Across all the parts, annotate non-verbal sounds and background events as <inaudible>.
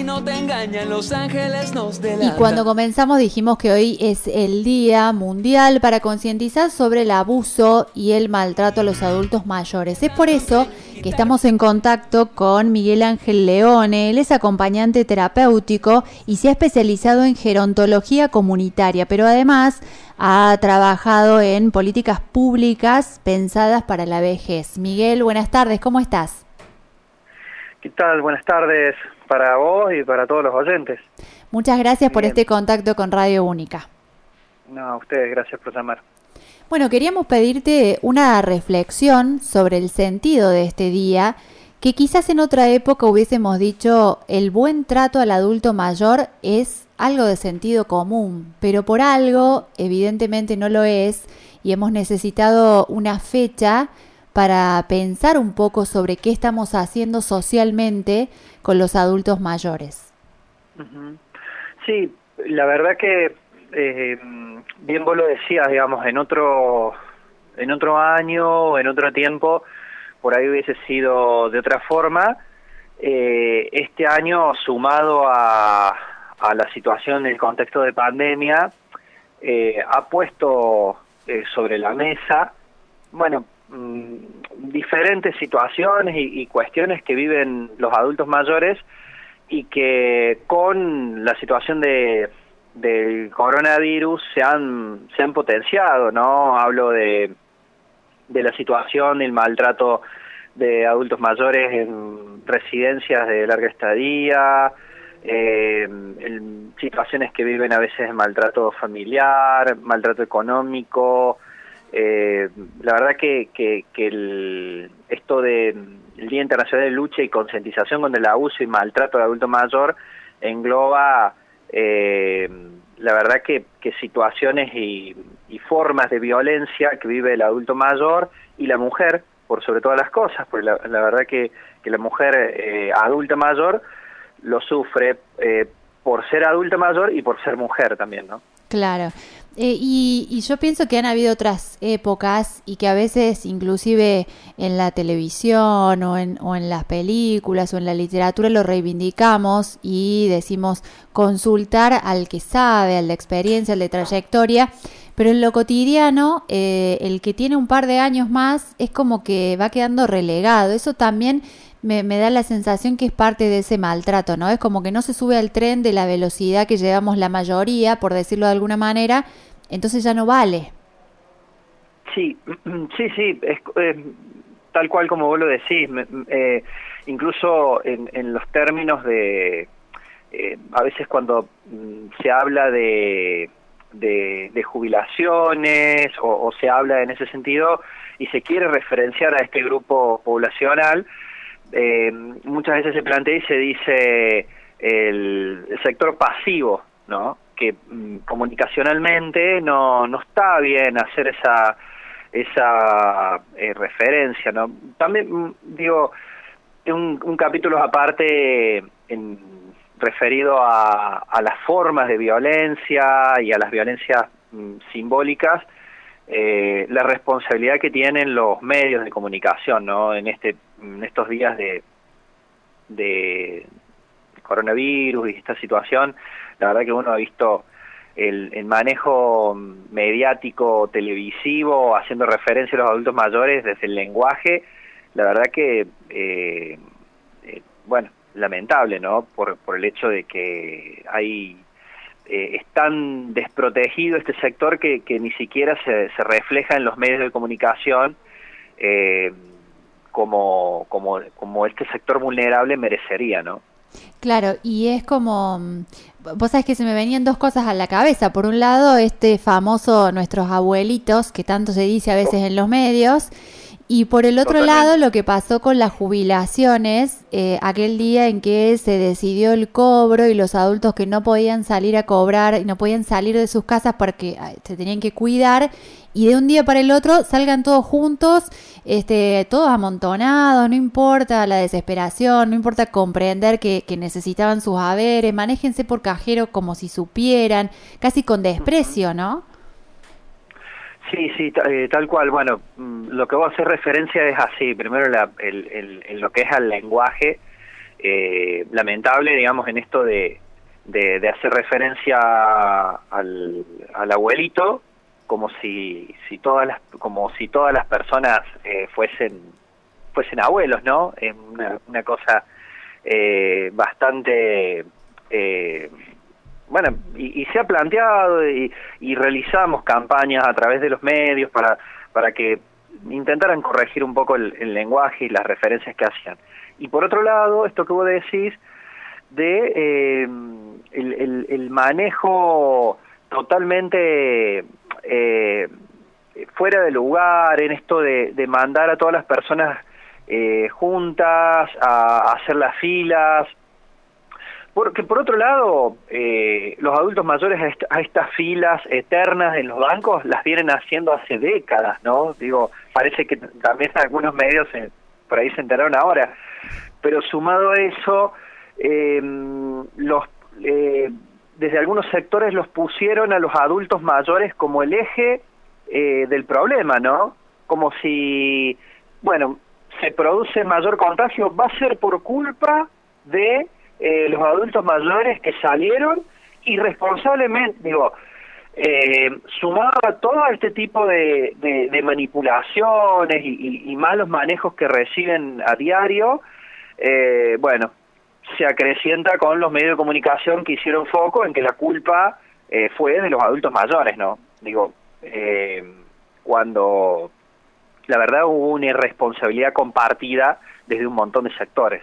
si no te engañan, los ángeles nos Y cuando comenzamos dijimos que hoy es el Día Mundial para concientizar sobre el abuso y el maltrato a los adultos mayores. Es por eso que estamos en contacto con Miguel Ángel Leone. Él es acompañante terapéutico y se ha especializado en gerontología comunitaria, pero además ha trabajado en políticas públicas pensadas para la vejez. Miguel, buenas tardes, ¿cómo estás? ¿Qué tal? Buenas tardes para vos y para todos los oyentes. Muchas gracias por este contacto con Radio Única. No, a ustedes, gracias por llamar. Bueno, queríamos pedirte una reflexión sobre el sentido de este día, que quizás en otra época hubiésemos dicho el buen trato al adulto mayor es algo de sentido común, pero por algo evidentemente no lo es y hemos necesitado una fecha para pensar un poco sobre qué estamos haciendo socialmente con los adultos mayores. Sí, la verdad que eh, bien vos lo decías, digamos, en otro en otro año, en otro tiempo, por ahí hubiese sido de otra forma. Eh, este año, sumado a, a la situación del contexto de pandemia, eh, ha puesto sobre la mesa, bueno, Mm, diferentes situaciones y, cuestiones que viven los adultos mayores y que con la situación de del coronavirus se han se han potenciado no hablo de de la situación el maltrato de adultos mayores en residencias de larga estadía eh, situaciones que viven a veces maltrato familiar maltrato económico eh, la verdad que, que, el, esto de Día Internacional de Lucha y Concientización contra el Abuso y Maltrato del Adulto Mayor engloba, eh, la verdad que, que situaciones y, formas de violencia que vive el adulto mayor y la mujer, por sobre todas las cosas, porque la, verdad que, que la mujer eh, adulta mayor lo sufre eh, por ser adulta mayor y por ser mujer también, ¿no? Claro. Eh, y, yo pienso que han habido otras épocas y que a veces inclusive en la televisión o en, o en las películas o en la literatura lo reivindicamos y decimos consultar al que sabe, al de experiencia, al de trayectoria, pero en lo cotidiano eh, el que tiene un par de años más es como que va quedando relegado. Eso también me, me, da la sensación que es parte de ese maltrato, ¿no? Es como que no se sube al tren de la velocidad que llevamos la mayoría, por decirlo de alguna manera, entonces ya no vale. Sí, <clears throat> sí, sí, es, tal cual como vos lo decís, eh, incluso en, los términos de, eh, a veces cuando mm, se habla de, de, jubilaciones o, se habla en ese sentido y se quiere referenciar a este grupo poblacional, eh, muchas veces se plantea y se dice el sector pasivo, ¿no? que mm, comunicacionalmente no, no está bien hacer esa esa eh, referencia no también mm, digo un, un capítulo aparte en, referido a, a las formas de violencia y a las violencias mm, simbólicas eh, la responsabilidad que tienen los medios de comunicación no en este en estos días de de coronavirus y esta situación la verdad que uno ha visto el, manejo mediático televisivo haciendo referencia a los adultos mayores desde el lenguaje, la verdad que, eh, eh, bueno, lamentable, ¿no? Por, por el hecho de que hay eh, es tan desprotegido este sector que, que ni siquiera se, se, refleja en los medios de comunicación eh, como, como, como este sector vulnerable merecería, ¿no? Claro, y es como, mm, vos sabés que se me venían dos cosas a la cabeza. Por un lado, este famoso, nuestros abuelitos, que tanto se dice a veces en los medios, y por el otro lado, lo que pasó con las jubilaciones, eh, aquel día en que se decidió el cobro y los adultos que no podían salir a cobrar y no podían salir de sus casas porque se tenían que cuidar y de un día para el otro salgan todos juntos, este, todos amontonados, no importa la desesperación, no importa comprender que, que necesitaban sus haberes, manéjense por cajero como si supieran, casi con desprecio, ¿no? Sí, sí, eh, tal cual. Bueno, mm, lo que vos haces referencia es así. Primero, la, el, el, lo que es al lenguaje, eh, lamentable, digamos, en esto de, de, hacer referencia al, al, abuelito como si, si todas las como si todas las personas eh, fuesen fuesen abuelos, ¿no? Es una, una cosa eh, bastante eh, bueno, y, se ha planteado y, y, realizamos campañas a través de los medios para, para que intentaran corregir un poco el, lenguaje y las referencias que hacían. Y por otro lado, esto que vos decís de eh, el, el, manejo totalmente eh, fuera de lugar, en esto de, mandar a todas las personas eh, juntas a, hacer las filas, porque por otro lado, eh, los adultos mayores a, estas filas eternas en los bancos las vienen haciendo hace décadas, ¿no? Digo, parece que también algunos medios por ahí se enteraron ahora, pero sumado a eso, los desde algunos sectores los pusieron a los adultos mayores como el eje eh, del problema, ¿no? Como si, bueno, se produce mayor contagio, va a ser por culpa de eh, los adultos mayores que salieron irresponsablemente, digo, eh, sumado a todo este tipo de, manipulaciones y, malos manejos que reciben a diario, eh, bueno, se acrecienta con los medios de comunicación que hicieron foco en que la culpa eh, fue de los adultos mayores, ¿no? Digo, eh, cuando la verdad hubo una irresponsabilidad compartida desde un montón de sectores.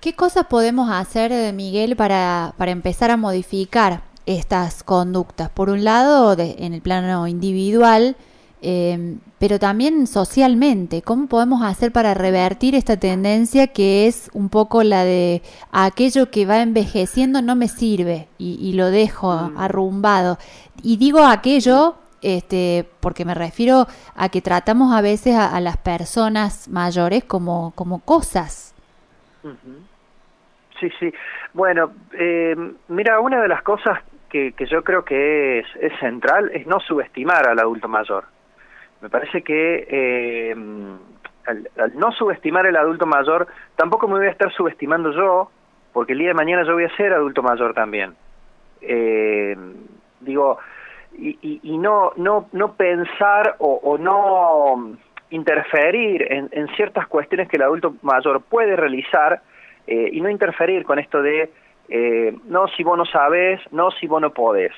¿Qué cosas podemos hacer, eh, Miguel, para, para empezar a modificar estas conductas? Por un lado, en el plano individual, em, pero también socialmente. ¿Cómo podemos hacer para revertir esta tendencia que es un poco la de aquello que va envejeciendo no me sirve y, lo dejo mm. arrumbado? Y digo aquello este, porque me refiero a que tratamos a veces a, las personas mayores como, como cosas. Sí, sí. Bueno, eh, mira, una de las cosas que, que yo creo que es, es, central es no subestimar al adulto mayor. Me parece que eh, al, no subestimar al adulto mayor, tampoco me voy a estar subestimando yo, porque el día de mañana yo voy a ser adulto mayor también. Eh, digo, y, y, y, no, no, no pensar o, o no interferir en, en ciertas cuestiones que el adulto mayor puede realizar, eh, y no interferir con esto de eh, no si vos no sabes, no si vos no podés.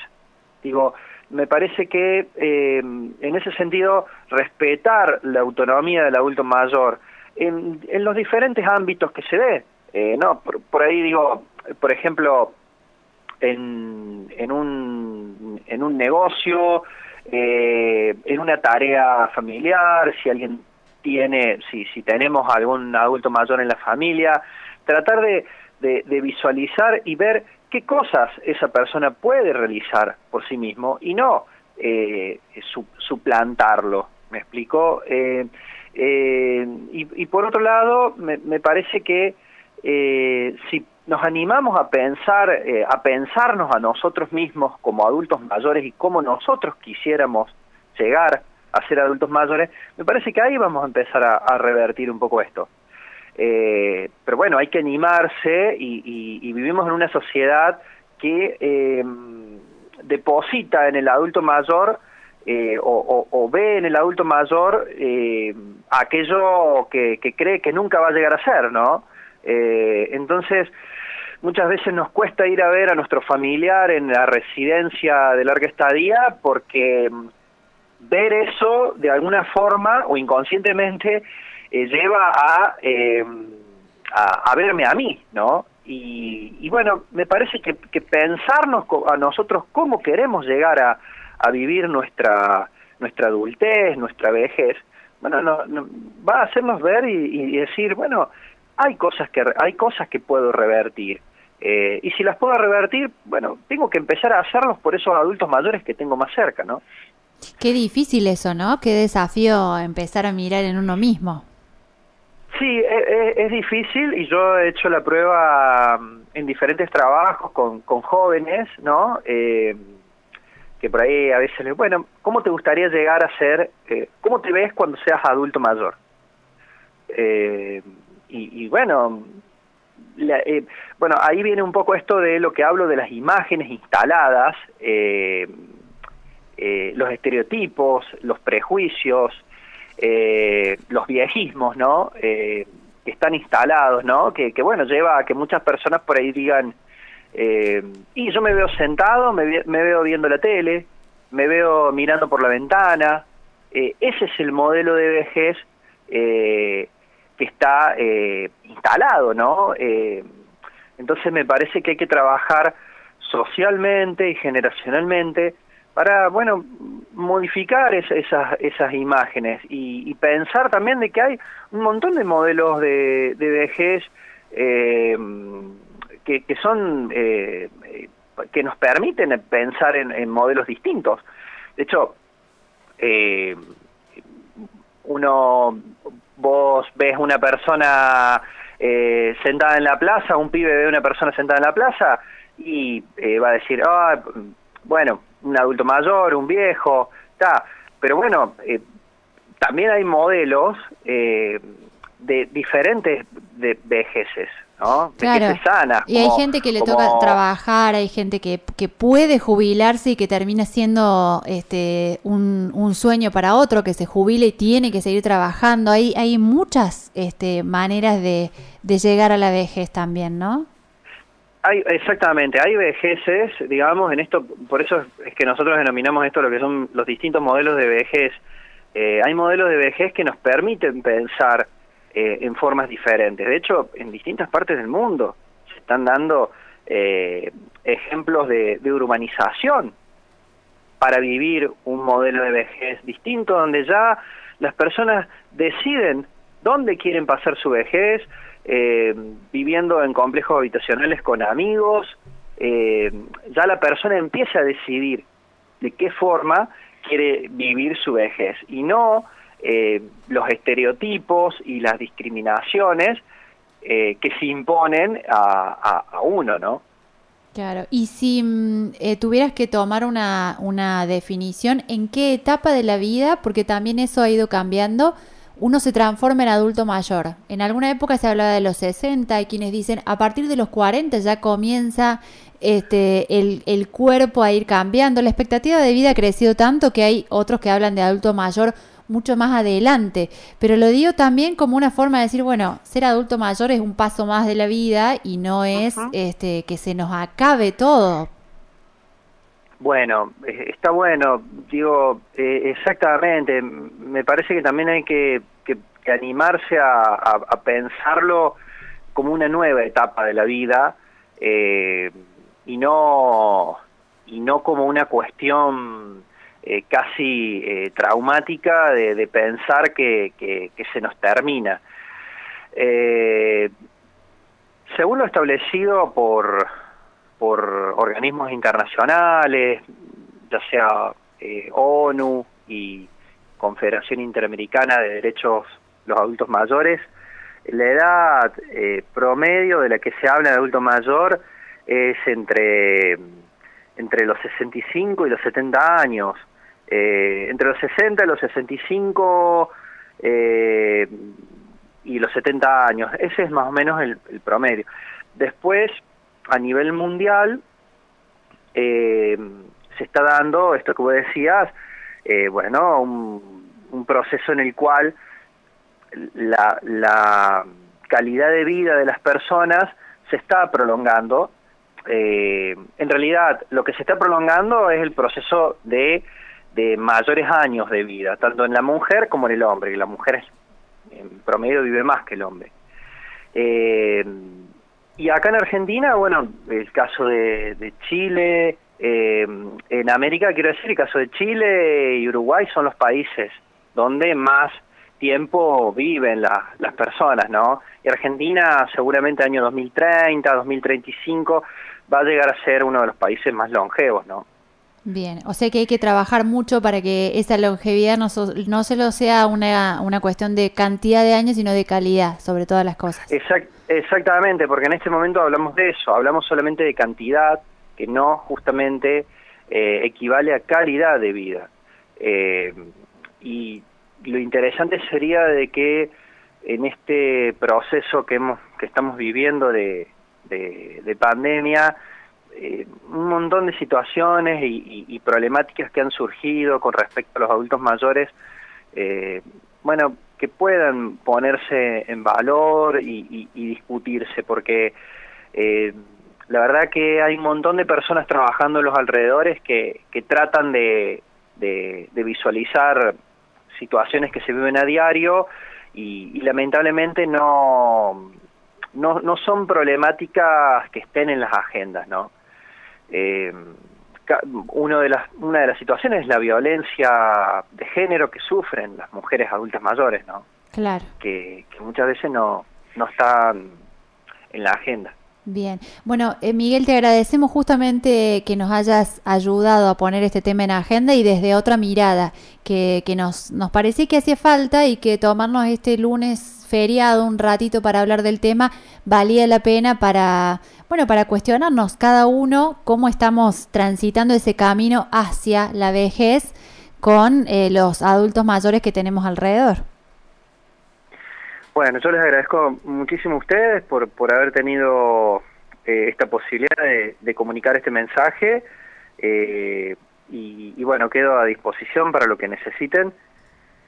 Digo, me parece que eh, en ese sentido respetar la autonomía del adulto mayor en, en los diferentes ámbitos que se ve, no por, ahí digo, por ejemplo, en, en un en un negocio, en una tarea familiar, si alguien tiene, si si tenemos algún adulto mayor en la familia, tratar de, de, visualizar y ver qué cosas esa persona puede realizar por sí mismo y no eh, suplantarlo. ¿Me explico? Eh, eh, y, por otro lado, me, me parece que eh, si nos animamos a pensar, eh, a pensarnos a nosotros mismos como adultos mayores y cómo nosotros quisiéramos llegar a ser adultos mayores, me parece que ahí vamos a empezar a revertir un poco esto. Eh, pero bueno, hay que animarse y, vivimos en una sociedad que eh, deposita en el adulto mayor eh, o, ve en el adulto mayor eh, aquello que, cree que nunca va a llegar a ser, ¿no? entonces, muchas veces nos cuesta ir a ver a nuestro familiar en la residencia de larga estadía porque ver eso de alguna forma o inconscientemente eh, lleva a, eh, a, verme a mí, ¿no? Y, bueno, me parece que, que, pensarnos a nosotros cómo queremos llegar a, a vivir nuestra nuestra adultez, nuestra vejez, bueno, no, va a hacernos ver y, decir, bueno, hay cosas que hay cosas que puedo revertir. Eh, y si las puedo revertir, bueno, tengo que empezar a hacerlos por esos adultos mayores que tengo más cerca, ¿no? Qué difícil eso, ¿no? Qué desafío empezar a mirar en uno mismo. Sí, e, e, es, difícil y yo he hecho la prueba mm, en diferentes trabajos con, con jóvenes, ¿no? Eh, que por ahí a veces les, bueno, ¿cómo te gustaría llegar a ser, eh, cómo te ves cuando seas adulto mayor? Eh, y, y, bueno, eh, bueno, ahí viene un poco esto de lo que hablo de las imágenes instaladas, eh, eh, los estereotipos, los prejuicios, los viejismos, ¿no? Que están instalados, ¿no? Que, bueno, lleva a que muchas personas por ahí digan, y yo me veo sentado, me, me, veo viendo la tele, me veo mirando por la ventana, ese es el modelo de vejez que está instalado, ¿no? Entonces me parece que hay que trabajar socialmente y generacionalmente para, bueno, modificar esas, esas imágenes y, pensar también de que hay un montón de modelos de, vejez eh, que, que, son, eh, que nos permiten pensar en, modelos distintos. De hecho, eh, uno, vos ves una persona eh, sentada en la plaza, un pibe ve una persona sentada en la plaza y eh, va a decir, ah, bueno, un adulto mayor, un viejo, está. Pero bueno, eh, también hay modelos de diferentes de vejeces. ¿no? Claro. y hay gente que le toca trabajar, hay gente que, que puede jubilarse y que termina siendo este, un, un, sueño para otro, que se jubile y tiene que seguir trabajando. Hay, hay muchas este, maneras de, de llegar a la vejez también, ¿no? Hay, exactamente, hay vejeces, digamos, en esto, por eso es que nosotros denominamos esto lo que son los distintos modelos de vejez. Eh, hay modelos de vejez que nos permiten pensar eh, en formas diferentes. De hecho, en distintas partes del mundo se están dando eh, ejemplos de, urbanización para vivir un modelo de vejez distinto, donde ya las personas deciden dónde quieren pasar su vejez, eh, viviendo en complejos habitacionales con amigos, ya la persona empieza a decidir de qué forma quiere vivir su vejez y no eh, los estereotipos y las discriminaciones eh, que se imponen a, uno, ¿no? Claro, y si mm, eh, tuvieras que tomar una, una definición, ¿en qué etapa de la vida, porque también eso ha ido cambiando, uno se transforma en adulto mayor? En alguna época se hablaba de los 60, hay quienes dicen a partir de los 40 ya comienza este, el, el cuerpo a ir cambiando, la expectativa de vida ha crecido tanto que hay otros que hablan de adulto mayor mucho más adelante. Pero lo digo también como una forma de decir, bueno, ser adulto mayor es un paso más de la vida y no es este que se nos acabe todo. Bueno, eh, está bueno, digo, eh, exactamente, me parece que también hay que, que, animarse a, pensarlo como una nueva etapa de la vida eh, y no y no como una cuestión eh, casi traumática de, pensar que, se nos termina. Según lo establecido por, por organismos internacionales, ya sea ONU y Confederación Interamericana de Derechos de los Adultos Mayores, la edad promedio de la que se habla de adulto mayor es entre, entre los 65 y los 70 años. Eh, entre los 60 y los 65 eh, y los 70 años. Ese es más o menos el, promedio. Después, a nivel mundial, eh, se está dando esto que vos decías, bueno, un, proceso en el cual la, calidad de vida de las personas se está prolongando. en realidad, lo que se está prolongando es el proceso de de mayores años de vida, tanto en la mujer como en el hombre, que la mujer en promedio vive más que el hombre. Eh, y acá en Argentina, bueno, el caso de, Chile, eh, en América quiero decir, el caso de Chile y Uruguay son los países donde más tiempo viven las personas, ¿no? Y Argentina seguramente año 2030, 2035 va a llegar a ser uno de los países más longevos, ¿no? Bien, o sea que hay que trabajar mucho para que esa longevidad no, no solo sea una, una cuestión de cantidad de años, sino de calidad, sobre todas las cosas. Exactamente, porque en este momento hablamos de eso, hablamos solamente de cantidad, que no justamente eh, equivale a calidad de vida. Eh, y lo interesante sería de que en este proceso que hemos que estamos viviendo de, de, pandemia, eh, un montón de situaciones y, problemáticas que han surgido con respecto a los adultos mayores, eh, bueno, que puedan ponerse en valor y, discutirse, porque eh, la verdad que hay un montón de personas trabajando en los alrededores que, que tratan de, de, visualizar situaciones que se viven a diario y, lamentablemente no, no, no, son problemáticas que estén en las agendas, ¿no? Eh, uno de las, una de las situaciones es la violencia de género que sufren las mujeres adultas mayores, ¿no? Claro. Que, que muchas veces no, no están en la agenda. Bien, bueno, eh, Miguel, te agradecemos justamente que nos hayas ayudado a poner este tema en agenda y desde otra mirada, que, que nos, nos parecía que hacía falta y que tomarnos este lunes feriado un ratito para hablar del tema valía la pena para, bueno, para cuestionarnos cada uno cómo estamos transitando ese camino hacia la vejez con eh, los adultos mayores que tenemos alrededor. Bueno, yo les agradezco muchísimo a ustedes por, por haber tenido eh, esta posibilidad de, comunicar este mensaje eh, y, bueno, quedo a disposición para lo que necesiten.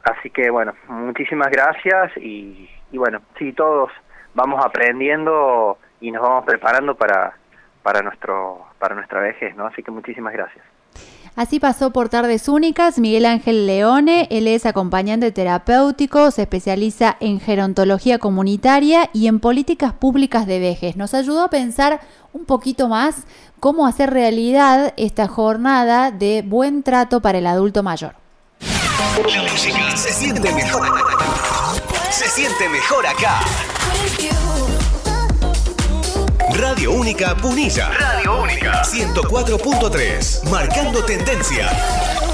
Así que bueno, muchísimas gracias y, bueno, sí, todos vamos aprendiendo y nos vamos preparando para, para, nuestro, para nuestra vejez, ¿no? Así que muchísimas gracias. Así pasó por Tardes Únicas Miguel Ángel Leone, él es acompañante terapéutico, se especializa en gerontología comunitaria y en políticas públicas de vejez. Nos ayudó a pensar un poquito más cómo hacer realidad esta jornada de buen trato para el adulto mayor. Se siente mejor. Se siente mejor acá. Radio Única Punilla. Radio Única. 104.3. Marcando tendencia.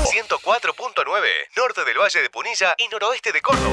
104.9. Norte del Valle de Punilla y noroeste de Córdoba.